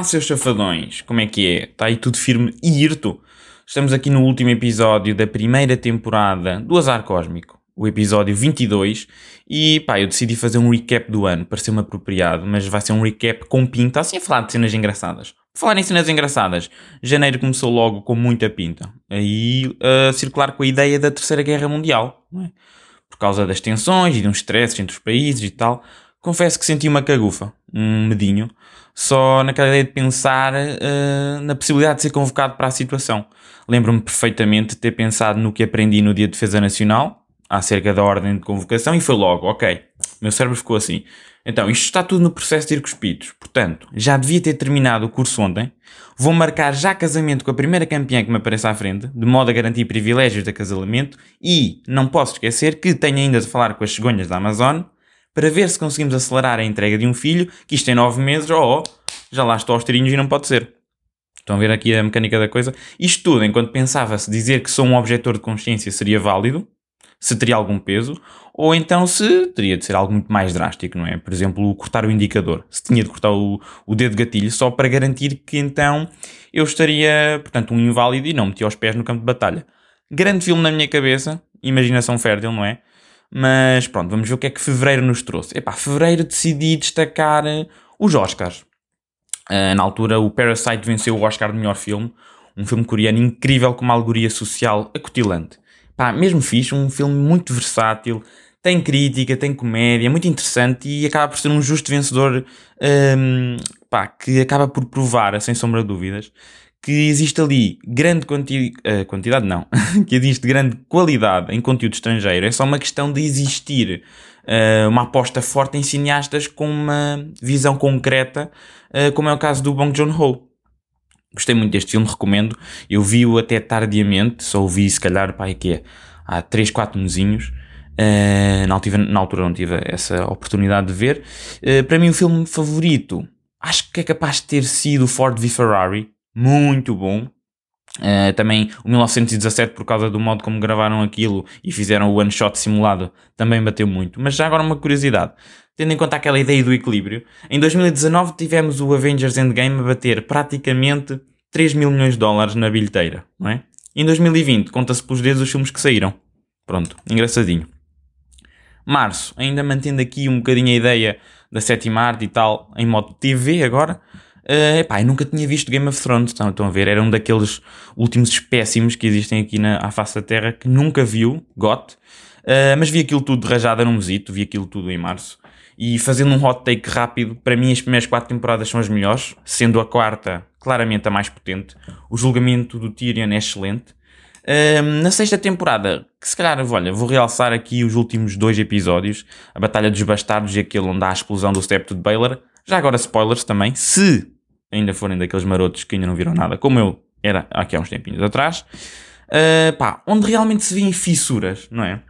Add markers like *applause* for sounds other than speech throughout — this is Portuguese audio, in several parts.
Olá, seus chafadões, como é que é? Está aí tudo firme e irto? Estamos aqui no último episódio da primeira temporada do Azar Cósmico, o episódio 22, e pá, eu decidi fazer um recap do ano, pareceu-me apropriado, mas vai ser um recap com pinta, assim a falar de cenas engraçadas. Por falar em cenas engraçadas, janeiro começou logo com muita pinta, aí a circular com a ideia da Terceira Guerra Mundial, é? Por causa das tensões e de uns stresses entre os países e tal, confesso que senti uma cagufa, um medinho, só naquela ideia de pensar uh, na possibilidade de ser convocado para a situação. Lembro-me perfeitamente de ter pensado no que aprendi no Dia de Defesa Nacional, acerca da ordem de convocação, e foi logo, ok, meu cérebro ficou assim. Então, isto está tudo no processo de ir cuspidos. Portanto, já devia ter terminado o curso ontem. Vou marcar já casamento com a primeira campeã que me apareça à frente, de modo a garantir privilégios de casamento. E não posso esquecer que tenho ainda de falar com as cegonhas da Amazon para ver se conseguimos acelerar a entrega de um filho, que isto em nove meses, oh, oh já lá estou aos tirinhos e não pode ser. Estão a ver aqui a mecânica da coisa? Isto tudo, enquanto pensava-se dizer que sou um objetor de consciência seria válido, se teria algum peso, ou então se teria de ser algo muito mais drástico, não é? Por exemplo, cortar o indicador. Se tinha de cortar o, o dedo gatilho só para garantir que então eu estaria, portanto, um inválido e não metia os pés no campo de batalha. Grande filme na minha cabeça, imaginação fértil, não é? Mas pronto, vamos ver o que é que fevereiro nos trouxe. Epá, fevereiro decidi destacar eh, os Oscars. Uh, na altura, o Parasite venceu o Oscar de melhor filme. Um filme coreano incrível com uma alegoria social acutilante. Pá, mesmo fixe, um filme muito versátil, tem crítica, tem comédia, muito interessante e acaba por ser um justo vencedor um, pá, que acaba por provar, sem sombra de dúvidas, que existe ali grande quanti uh, quantidade, não, *laughs* que existe grande qualidade em conteúdo estrangeiro. É só uma questão de existir uh, uma aposta forte em cineastas com uma visão concreta, uh, como é o caso do Bong Joon-ho. Gostei muito deste filme, recomendo. Eu vi-o até tardiamente, só o vi se calhar, pá, que é, há 3, 4 mesinhos. Na, altura, na altura não tive essa oportunidade de ver. para mim o filme favorito, acho que é capaz de ter sido Ford v Ferrari, muito bom. Uh, também o 1917, por causa do modo como gravaram aquilo e fizeram o one shot simulado, também bateu muito. Mas já agora uma curiosidade, tendo em conta aquela ideia do equilíbrio, em 2019 tivemos o Avengers Endgame a bater praticamente 3 mil milhões de dólares na bilheteira, não é? Em 2020, conta-se pelos dedos os filmes que saíram. Pronto, engraçadinho. Março, ainda mantendo aqui um bocadinho a ideia da sétima arte e tal, em modo TV agora. Uh, epá, eu nunca tinha visto Game of Thrones, estão, estão a ver? Era um daqueles últimos espécimos que existem aqui na à face da Terra que nunca viu, GOT, uh, mas vi aquilo tudo de rajada num mesito, vi aquilo tudo em março. E fazendo um hot take rápido, para mim as primeiras quatro temporadas são as melhores, sendo a quarta claramente a mais potente. O julgamento do Tyrion é excelente. Uh, na sexta temporada, que se calhar, olha, vou realçar aqui os últimos dois episódios, a Batalha dos Bastardos e aquele onde há a explosão do Stepto de Baylor, já agora spoilers também, se ainda forem daqueles marotos que ainda não viram nada, como eu era aqui há uns tempinhos atrás, uh, pá, onde realmente se vêem fissuras, não é?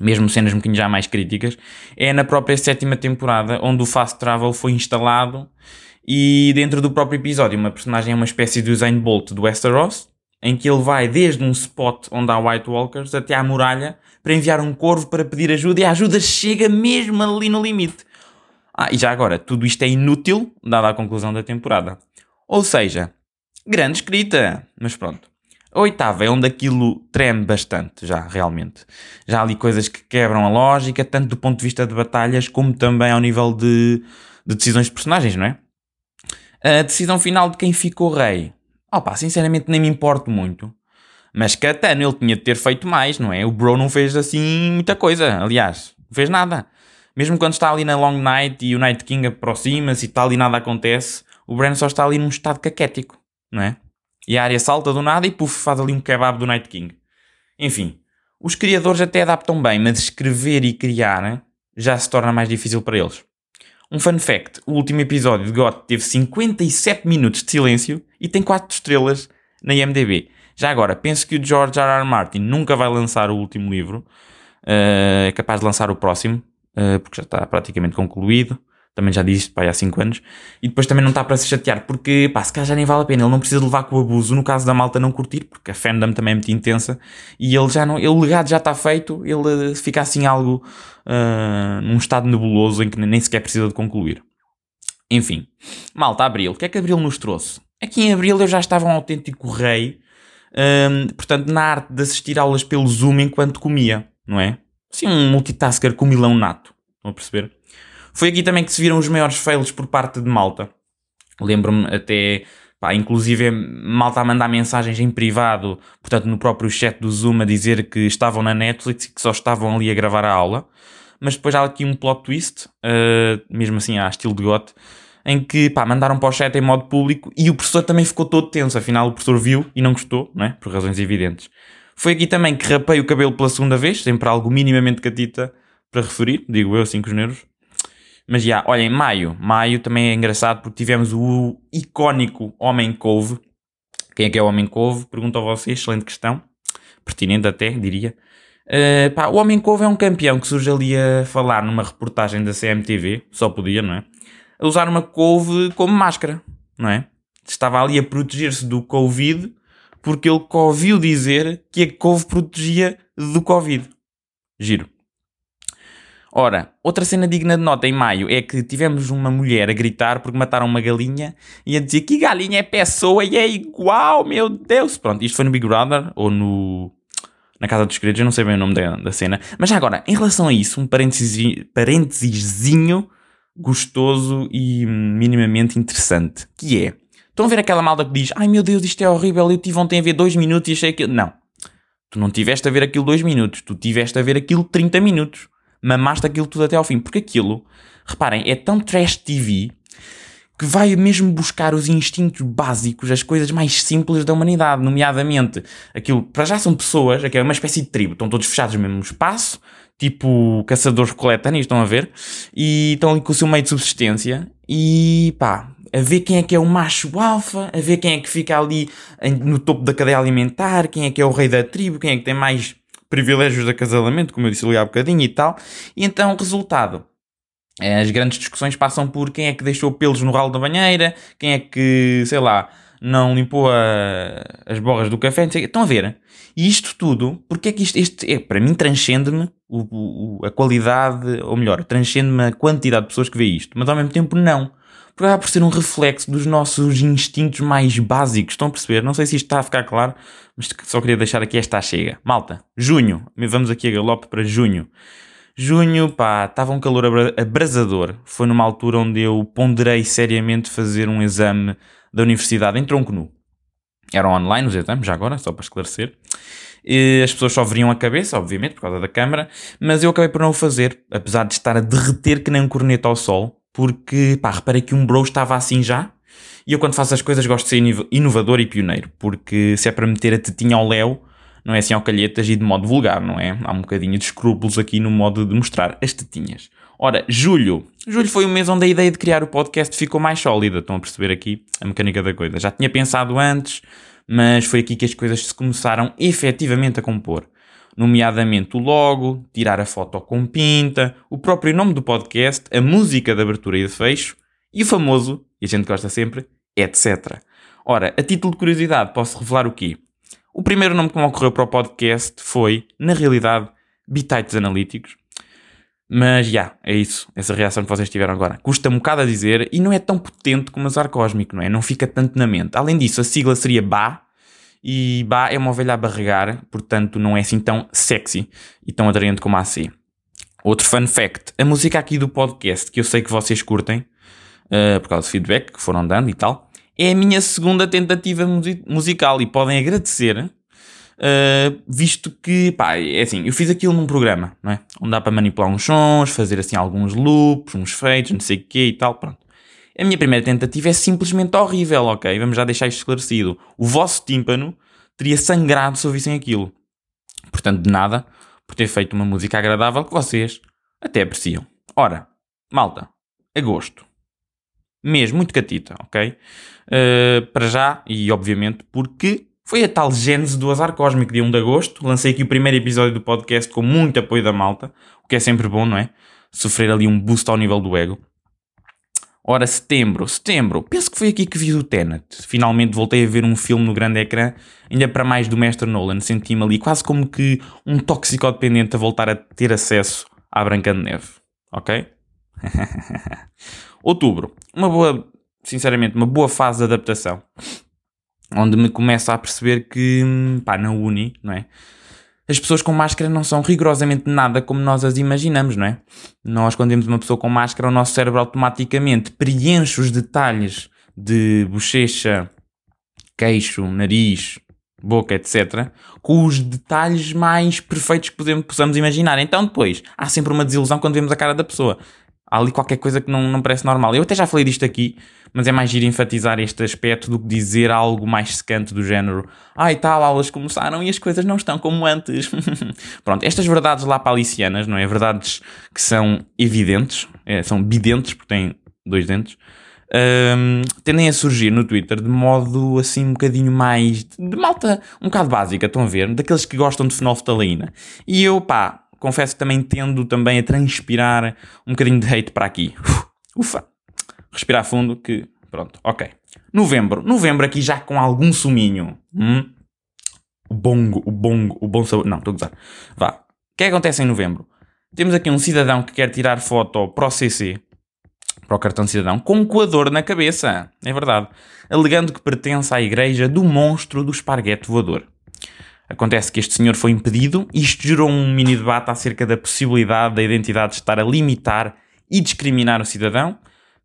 Mesmo cenas um bocadinho já mais críticas, é na própria sétima temporada, onde o Fast Travel foi instalado e dentro do próprio episódio uma personagem é uma espécie de Usain Bolt do Westeros, em que ele vai desde um spot onde há White Walkers até à muralha para enviar um corvo para pedir ajuda e a ajuda chega mesmo ali no limite. Ah, e já agora, tudo isto é inútil, dada a conclusão da temporada. Ou seja, grande escrita, mas pronto. A oitava é onde aquilo treme bastante, já, realmente. Já há ali coisas que quebram a lógica, tanto do ponto de vista de batalhas, como também ao nível de, de decisões de personagens, não é? A decisão final de quem ficou rei. Opa, sinceramente nem me importo muito. Mas Catano ele tinha de ter feito mais, não é? O Bro não fez assim muita coisa, aliás, não fez nada. Mesmo quando está ali na Long Night e o Night King aproxima-se e tal e nada acontece, o Bran só está ali num estado caquético, não é? E a área salta do nada e puf, faz ali um kebab do Night King. Enfim, os criadores até adaptam bem, mas escrever e criar já se torna mais difícil para eles. Um fun fact: o último episódio de GOT teve 57 minutos de silêncio e tem 4 estrelas na IMDb. Já agora, penso que o George R. R. Martin nunca vai lançar o último livro, uh, é capaz de lançar o próximo, uh, porque já está praticamente concluído. Também já disse, pá, há 5 anos. E depois também não está para se chatear, porque, pá, se calhar já nem vale a pena. Ele não precisa levar com o abuso, no caso da malta não curtir, porque a fandom também é muito intensa. E ele já não, ele, o legado já está feito, ele fica assim algo, uh, num estado nebuloso em que nem sequer precisa de concluir. Enfim, malta, Abril. O que é que Abril nos trouxe? Aqui em Abril eu já estava um autêntico rei, hum, portanto, na arte de assistir aulas pelo Zoom enquanto comia, não é? Assim, um multitasker com milão nato. Estão a perceber? Foi aqui também que se viram os maiores fails por parte de Malta. Lembro-me até, pá, inclusive Malta a mandar mensagens em privado, portanto no próprio chat do Zoom a dizer que estavam na Netflix e que só estavam ali a gravar a aula. Mas depois há aqui um plot twist, uh, mesmo assim a estilo de gote, em que pá, mandaram para o chat em modo público e o professor também ficou todo tenso, afinal o professor viu e não gostou, não é? por razões evidentes. Foi aqui também que rapei o cabelo pela segunda vez, sempre algo minimamente catita para referir, digo eu assim com os nervos. Mas já, olhem, maio. Maio também é engraçado porque tivemos o icónico Homem Couve. Quem é que é o Homem Couve? Pergunto a vocês, excelente questão. Pertinente até, diria. Uh, pá, o Homem Couve é um campeão que surge ali a falar numa reportagem da CMTV, só podia, não é? A usar uma couve como máscara, não é? Estava ali a proteger-se do Covid porque ele ouviu dizer que a couve protegia do Covid. Giro. Ora, outra cena digna de nota em maio é que tivemos uma mulher a gritar porque mataram uma galinha e a dizer que galinha é pessoa e é igual, meu Deus. Pronto, isto foi no Big Brother ou no. Na Casa dos Segredos, eu não sei bem o nome da, da cena. Mas já agora, em relação a isso, um parênteses, gostoso e minimamente interessante. Que é, estão a ver aquela malda que diz ai meu Deus, isto é horrível, eu tive ontem a ver dois minutos e achei que... Não, tu não tiveste a ver aquilo dois minutos, tu tiveste a ver aquilo 30 minutos mamaste aquilo tudo até ao fim. Porque aquilo, reparem, é tão trash TV que vai mesmo buscar os instintos básicos, as coisas mais simples da humanidade, nomeadamente aquilo, para já são pessoas, aqui é uma espécie de tribo, estão todos fechados no mesmo espaço, tipo caçadores coletâneos, estão a ver, e estão ali com o seu meio de subsistência, e pá, a ver quem é que é o macho alfa, a ver quem é que fica ali no topo da cadeia alimentar, quem é que é o rei da tribo, quem é que tem mais privilégios de acasalamento, como eu disse ali há bocadinho e tal. E então, resultado. As grandes discussões passam por quem é que deixou pelos no ralo da banheira, quem é que, sei lá, não limpou a, as borras do café. Estão a ver? E isto tudo, porque é que isto, este, é, para mim, transcende-me a qualidade, ou melhor, transcende-me a quantidade de pessoas que vê isto, mas ao mesmo tempo não acaba por ser um reflexo dos nossos instintos mais básicos. Estão a perceber? Não sei se isto está a ficar claro, mas só queria deixar aqui esta chega. Malta, junho. Vamos aqui a galope para junho. Junho, pá, estava um calor abrasador. Foi numa altura onde eu ponderei seriamente fazer um exame da universidade em tronco nu. Eram online os exames, já agora, só para esclarecer. E as pessoas só veriam a cabeça, obviamente, por causa da câmara, mas eu acabei por não o fazer, apesar de estar a derreter que nem um corneto ao sol, porque, pá, reparei que um bro estava assim já. E eu, quando faço as coisas, gosto de ser inovador e pioneiro, porque se é para meter a tetinha ao léu, não é assim ao calhetas e de modo vulgar, não é? Há um bocadinho de escrúpulos aqui no modo de mostrar as tetinhas. Ora, julho. Julho foi o mês onde a ideia de criar o podcast ficou mais sólida. Estão a perceber aqui a mecânica da coisa. Já tinha pensado antes, mas foi aqui que as coisas se começaram efetivamente a compor nomeadamente o logo, tirar a foto com pinta, o próprio nome do podcast, a música de abertura e de fecho e o famoso, e a gente gosta sempre, etc. Ora, a título de curiosidade, posso revelar o quê? O primeiro nome que me ocorreu para o podcast foi, na realidade, Bitites Analíticos. Mas, já, yeah, é isso. Essa reação que vocês tiveram agora. Custa um bocado a dizer e não é tão potente como azar cósmico, não é? Não fica tanto na mente. Além disso, a sigla seria BA, e Bá é uma ovelha a barregar, portanto não é assim tão sexy e tão atraente como a C. Outro fun fact: a música aqui do podcast, que eu sei que vocês curtem, uh, por causa do feedback que foram dando e tal, é a minha segunda tentativa musical e podem agradecer, uh, visto que, pá, é assim, eu fiz aquilo num programa, não é? Onde dá para manipular uns sons, fazer assim alguns loops, uns feitos, não sei o quê e tal, pronto. A minha primeira tentativa é simplesmente horrível, ok? Vamos já deixar isto esclarecido. O vosso tímpano teria sangrado se ouvissem aquilo. Portanto, de nada por ter feito uma música agradável que vocês até apreciam. Ora, malta, agosto. Mês muito catita, ok? Uh, para já, e obviamente porque foi a tal gênese do azar cósmico de 1 de agosto. Lancei aqui o primeiro episódio do podcast com muito apoio da malta, o que é sempre bom, não é? Sofrer ali um boost ao nível do ego. Ora, setembro, setembro, penso que foi aqui que vi o Tenet. Finalmente voltei a ver um filme no grande ecrã, ainda para mais do mestre Nolan. Senti-me ali quase como que um toxicodependente a voltar a ter acesso à Branca de Neve. Ok? *laughs* Outubro, uma boa, sinceramente, uma boa fase de adaptação. Onde me começo a perceber que, pá, na Uni, não é? As pessoas com máscara não são rigorosamente nada como nós as imaginamos, não é? Nós, quando vemos uma pessoa com máscara, o nosso cérebro automaticamente preenche os detalhes de bochecha, queixo, nariz, boca, etc., com os detalhes mais perfeitos que podemos, possamos imaginar. Então, depois, há sempre uma desilusão quando vemos a cara da pessoa. Há ali qualquer coisa que não, não parece normal. Eu até já falei disto aqui, mas é mais giro enfatizar este aspecto do que dizer algo mais secante do género ai ah, tal, aulas começaram e as coisas não estão como antes. *laughs* Pronto, estas verdades lá palicianas, não é? Verdades que são evidentes, é, são bidentes, porque têm dois dentes, um, tendem a surgir no Twitter de modo assim um bocadinho mais de malta um bocado básica, estão a ver? Daqueles que gostam de fenolftaleína. E eu, pá, confesso que também tendo também a transpirar um bocadinho de hate para aqui. Ufa! Respirar fundo que, pronto, ok. Novembro. Novembro aqui já com algum suminho. Hum? O bongo, o bongo, o bom sabor. Não, estou a gozar. Vá. O que é acontece em novembro? Temos aqui um cidadão que quer tirar foto para o CC para o cartão de cidadão com um coador na cabeça. É verdade. Alegando que pertence à igreja do monstro do esparguete voador. Acontece que este senhor foi impedido e isto gerou um mini debate acerca da possibilidade da identidade estar a limitar e discriminar o cidadão,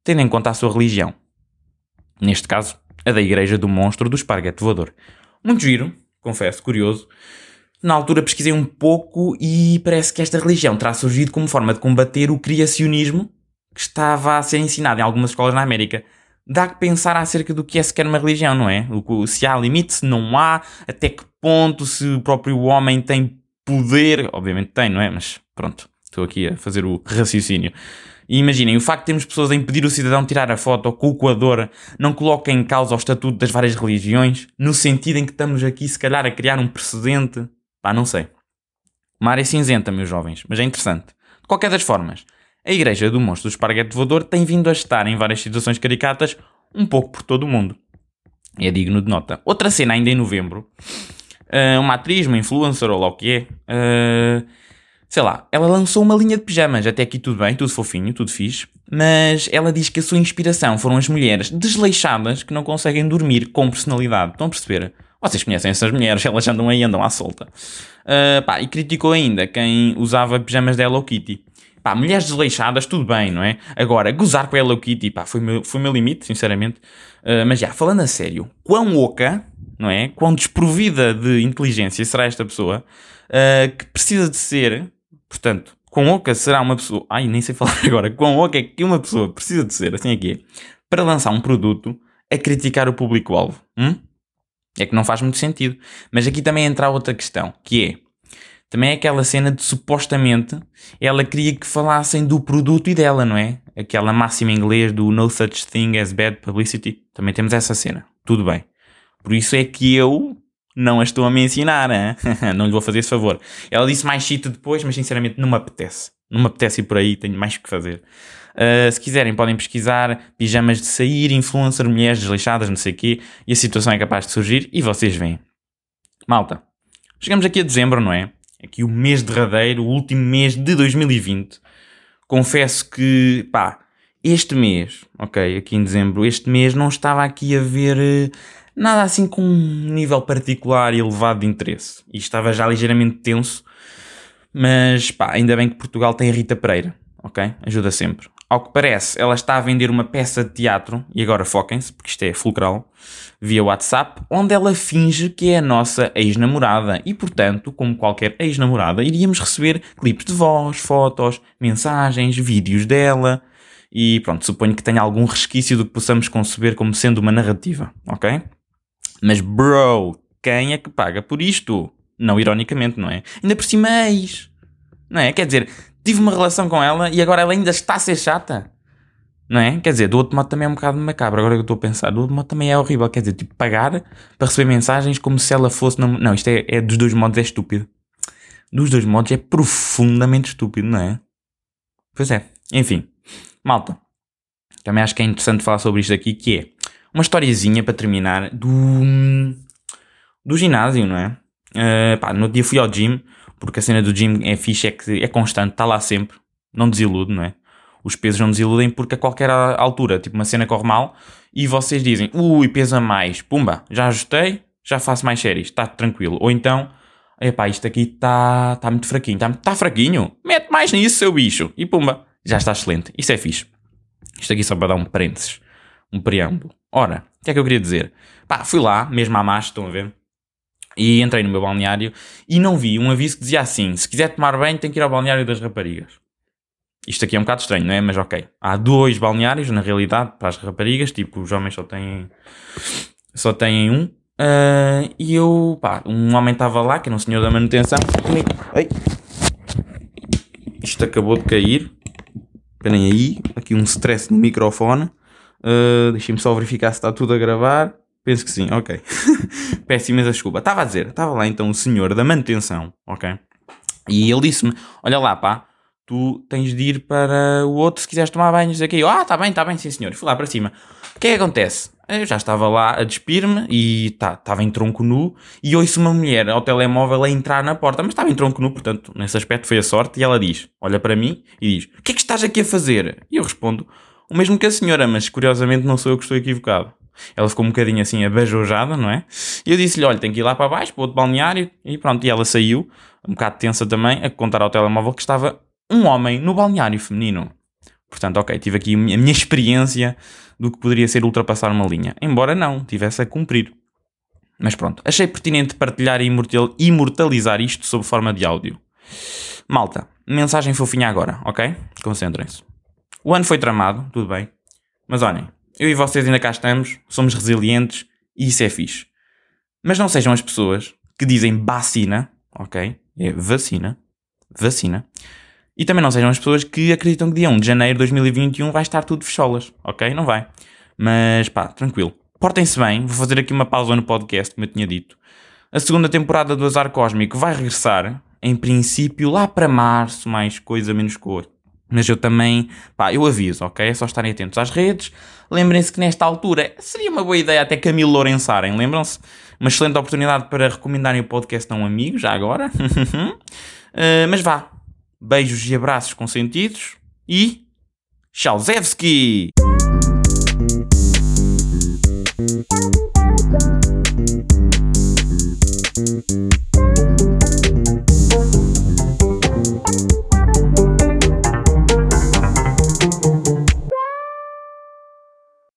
tendo em conta a sua religião. Neste caso, a da igreja do monstro do esparguete voador. Muito giro, confesso, curioso. Na altura pesquisei um pouco e parece que esta religião terá surgido como forma de combater o criacionismo que estava a ser ensinado em algumas escolas na América. Dá que pensar acerca do que é sequer uma religião, não é? Se há limite, se não há, até que ponto, se o próprio homem tem poder. Obviamente tem, não é? Mas pronto, estou aqui a fazer o raciocínio. E imaginem, o facto de termos pessoas a impedir o cidadão tirar a foto com o coador não coloca em causa o estatuto das várias religiões, no sentido em que estamos aqui, se calhar, a criar um precedente. Pá, não sei. Uma área cinzenta, meus jovens, mas é interessante. De qualquer das formas, a Igreja do Monstro do Esparguete Voador tem vindo a estar em várias situações caricatas um pouco por todo o mundo. É digno de nota. Outra cena ainda em novembro, uh, uma atriz, uma influencer ou lá o que é, uh, sei lá, ela lançou uma linha de pijamas. Até aqui tudo bem, tudo fofinho, tudo fixe. Mas ela diz que a sua inspiração foram as mulheres desleixadas que não conseguem dormir com personalidade. Estão a perceber? Vocês conhecem essas mulheres, *laughs* elas andam aí, andam à solta. Uh, pá, e criticou ainda quem usava pijamas da Hello Kitty. Pá, mulheres desleixadas, tudo bem, não é? Agora, gozar com a Hello Kitty, pá, foi meu, foi meu limite, sinceramente. Uh, mas já, falando a sério, quão oca, não é? Quão desprovida de inteligência será esta pessoa uh, que precisa de ser, portanto, quão oca será uma pessoa. Ai, nem sei *laughs* falar agora. Quão oca é que uma pessoa precisa de ser, assim aqui, é, para lançar um produto a criticar o público-alvo. Hum? É que não faz muito sentido. Mas aqui também entra outra questão, que é também é aquela cena de supostamente ela queria que falassem do produto e dela, não é? Aquela máxima em inglês do no such thing as bad publicity. Também temos essa cena. Tudo bem. Por isso é que eu não a estou a mencionar, hein? *laughs* não lhe vou fazer esse favor. Ela disse mais shit depois, mas sinceramente não me apetece. Não me apetece ir por aí, tenho mais que fazer. Uh, se quiserem, podem pesquisar pijamas de sair, influencer, mulheres desleixadas, não sei o quê, e a situação é capaz de surgir e vocês veem. Malta, chegamos aqui a dezembro, não é? Aqui o mês derradeiro, o último mês de 2020. Confesso que, pá, este mês, ok, aqui em dezembro, este mês não estava aqui a ver uh, nada assim com um nível particular e elevado de interesse. E estava já ligeiramente tenso, mas pá, ainda bem que Portugal tem a Rita Pereira, ok? Ajuda sempre. Ao que parece, ela está a vender uma peça de teatro, e agora foquem-se, porque isto é fulcral, via WhatsApp, onde ela finge que é a nossa ex-namorada. E, portanto, como qualquer ex-namorada, iríamos receber clipes de voz, fotos, mensagens, vídeos dela. E pronto, suponho que tenha algum resquício do que possamos conceber como sendo uma narrativa, ok? Mas, bro, quem é que paga por isto? Não ironicamente, não é? Ainda por cima ex. Não é? Quer dizer, tive uma relação com ela e agora ela ainda está a ser chata. Não é? Quer dizer, do outro modo também é um bocado macabro. Agora que eu estou a pensar, do outro modo também é horrível. Quer dizer, tipo, pagar para receber mensagens como se ela fosse. Não, não isto é, é dos dois modos, é estúpido. Dos dois modos é profundamente estúpido, não é? Pois é. Enfim, malta. Também acho que é interessante falar sobre isto aqui, que é uma historiazinha para terminar do, do ginásio, não é? Uh, pá, no dia fui ao gym porque a cena do gym é fixe, é que é constante, está lá sempre, não desilude, não é? Os pesos não nos iludem porque a qualquer altura, tipo uma cena corre mal e vocês dizem, ui, pesa mais, pumba, já ajustei, já faço mais séries, está tranquilo. Ou então, epá, isto aqui está tá muito fraquinho, está tá fraquinho, mete mais nisso, seu bicho, e pumba, já está excelente. Isso é fixe. Isto aqui só para dar um parênteses, um preâmbulo. Ora, o que é que eu queria dizer? Pá, fui lá, mesmo à marcha, estão a ver? E entrei no meu balneário e não vi um aviso que dizia assim: se quiser tomar banho, tem que ir ao balneário das raparigas. Isto aqui é um bocado estranho, não é? Mas ok. Há dois balneários, na realidade, para as raparigas. Tipo, os homens só têm, só têm um. Uh, e eu, pá, um homem estava lá, que era um senhor da manutenção. Isto acabou de cair. Esperem aí. Aqui um stress no microfone. Uh, Deixem-me só verificar se está tudo a gravar. Penso que sim, ok. *laughs* Peço imensa desculpa. Estava a dizer, estava lá então o senhor da manutenção, ok? E ele disse-me: Olha lá, pá, tu tens de ir para o outro se quiseres tomar banho. Aqui. Ah, está bem, está bem, sim senhor. Fui lá para cima. O que é que acontece? Eu já estava lá a despir-me e tá, estava em tronco nu e ouço uma mulher ao telemóvel a entrar na porta, mas estava em tronco nu, portanto, nesse aspecto foi a sorte. E ela diz: Olha para mim e diz: O que é que estás aqui a fazer? E eu respondo: O mesmo que a senhora, mas curiosamente não sou eu que estou equivocado. Ela ficou um bocadinho assim abajojada, não é? E eu disse-lhe: Olha, tem que ir lá para baixo, para outro balneário. E pronto, e ela saiu, um bocado tensa também, a contar ao telemóvel que estava um homem no balneário feminino. Portanto, ok, tive aqui a minha experiência do que poderia ser ultrapassar uma linha. Embora não, tivesse a cumprir. Mas pronto, achei pertinente partilhar e imortalizar isto sob forma de áudio. Malta, mensagem fofinha agora, ok? Concentrem-se. O ano foi tramado, tudo bem. Mas olhem, eu e vocês ainda cá estamos, somos resilientes e isso é fixe. Mas não sejam as pessoas que dizem vacina, ok? É vacina, vacina. E também não sejam as pessoas que acreditam que dia 1 de janeiro de 2021 vai estar tudo fecholas, ok? Não vai. Mas pá, tranquilo. Portem-se bem, vou fazer aqui uma pausa no podcast, como eu tinha dito. A segunda temporada do Azar Cósmico vai regressar, em princípio, lá para março, mais coisa, menos cor. Mas eu também, pá, eu aviso, ok? É só estarem atentos às redes. Lembrem-se que nesta altura seria uma boa ideia até Camilo Lourençarem, lembram-se? Uma excelente oportunidade para recomendarem o podcast a um amigo, já agora. uh, *laughs* mas vá. Beijos e abraços consentidos e. Tchauzewski!